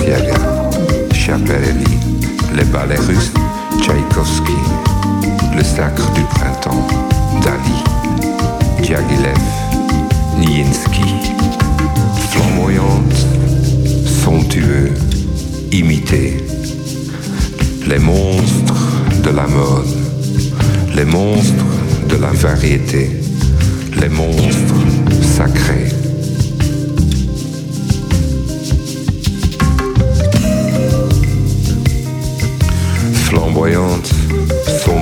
Balenciaga, Schiaparelli, les ballets russes, Tchaïkovski, le sacre du printemps, Dali, Diaghilev, Nijinsky. Flamboyante, somptueux, imité. Les monstres de la mode, les monstres de la variété, les monstres sacrés. voyante, font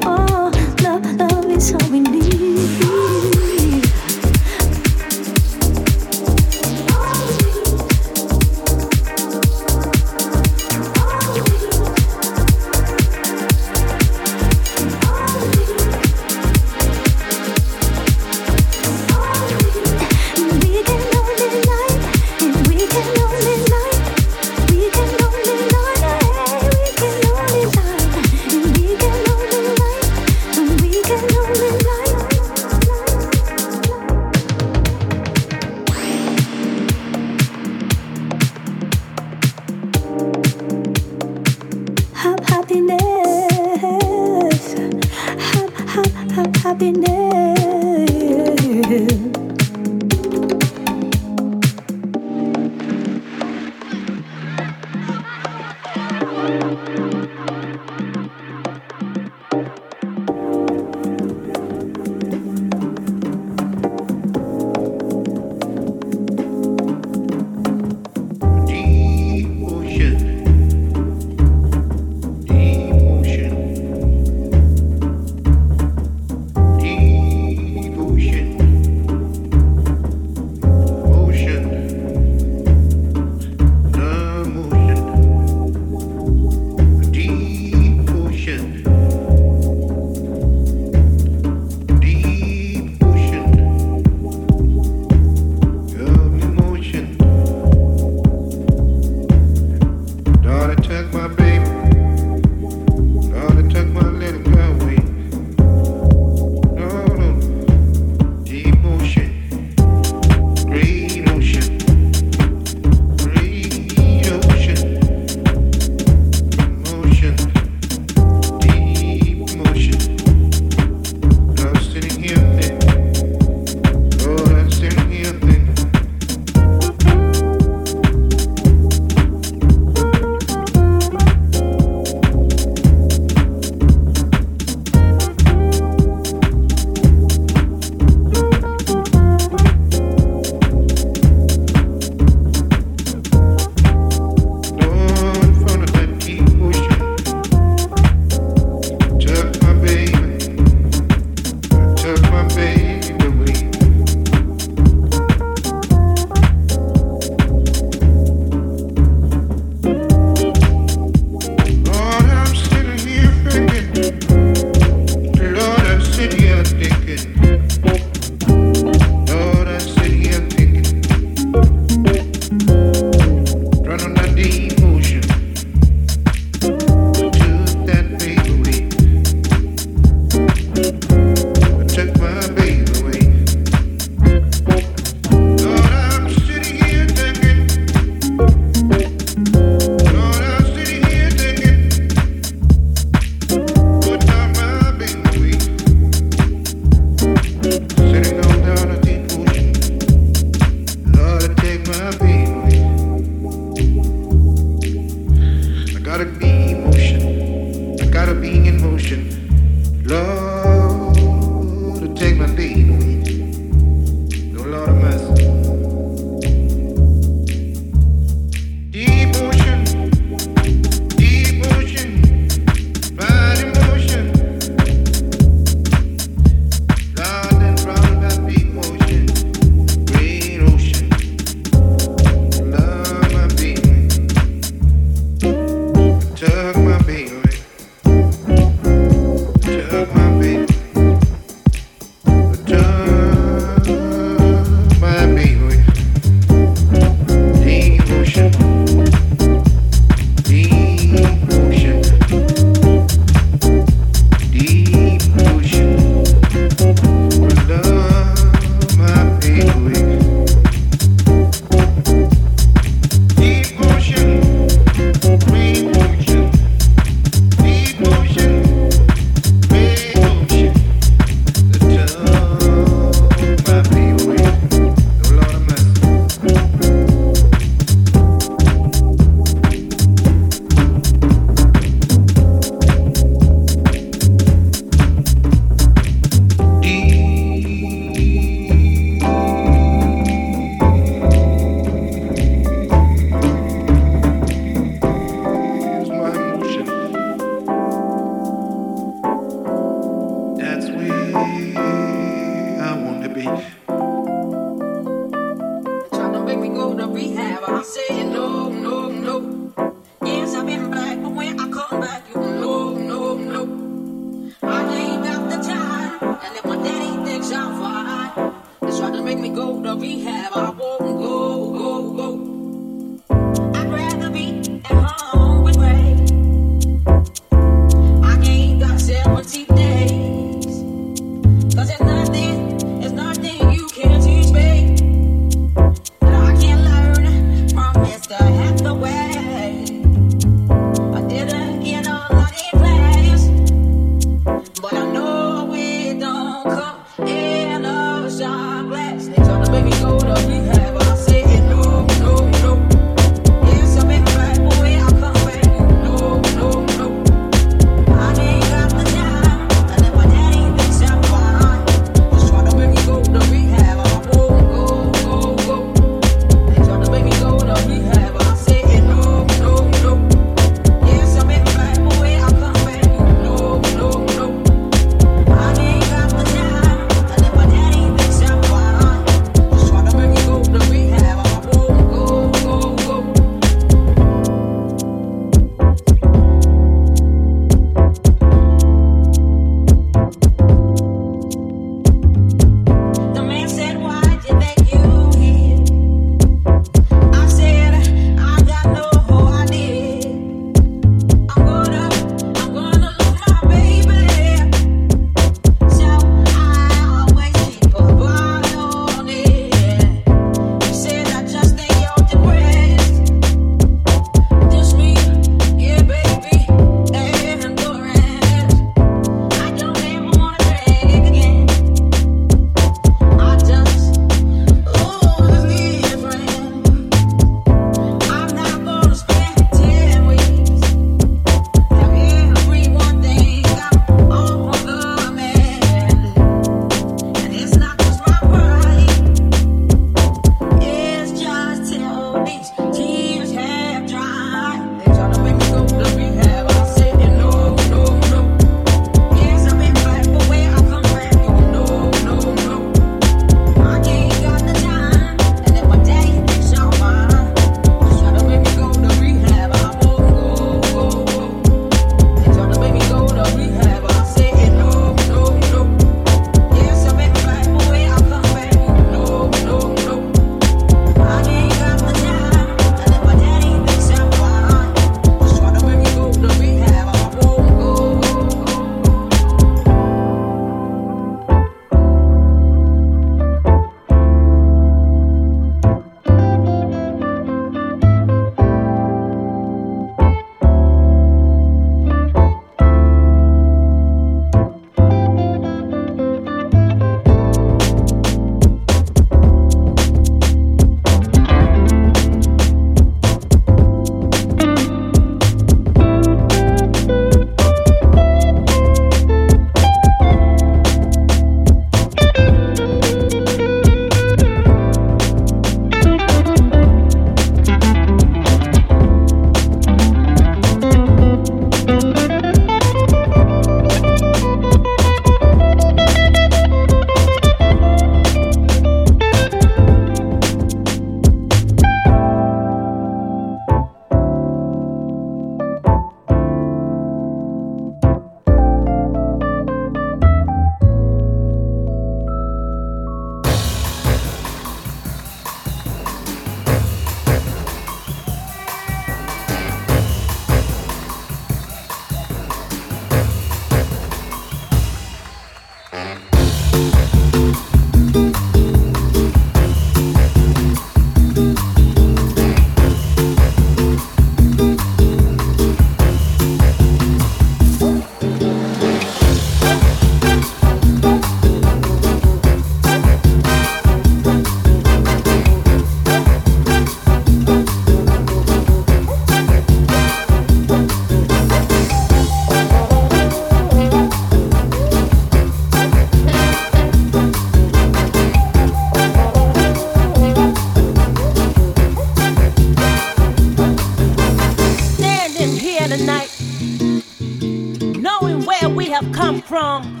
Knowing where we have come from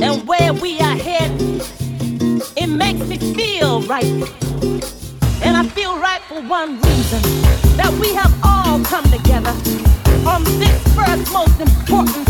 and where we are headed, it makes me feel right. And I feel right for one reason that we have all come together on this first most important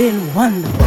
been wonderful.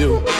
你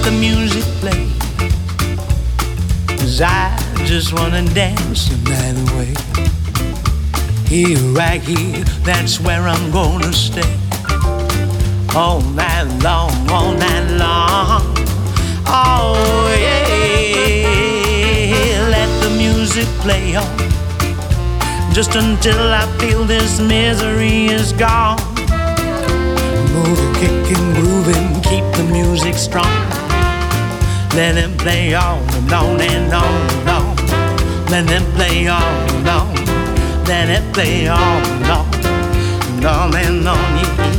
let the music play. Cause I just wanna dance the night away. Here, right here, that's where I'm gonna stay. All night long, all night long. Oh, yeah. Let the music play on. Just until I feel this misery is gone. Moving, kicking, grooving, keep the music strong. Let him play on and on and on and on. Let him play on and on. Let it play on and on and on and on. Yeah.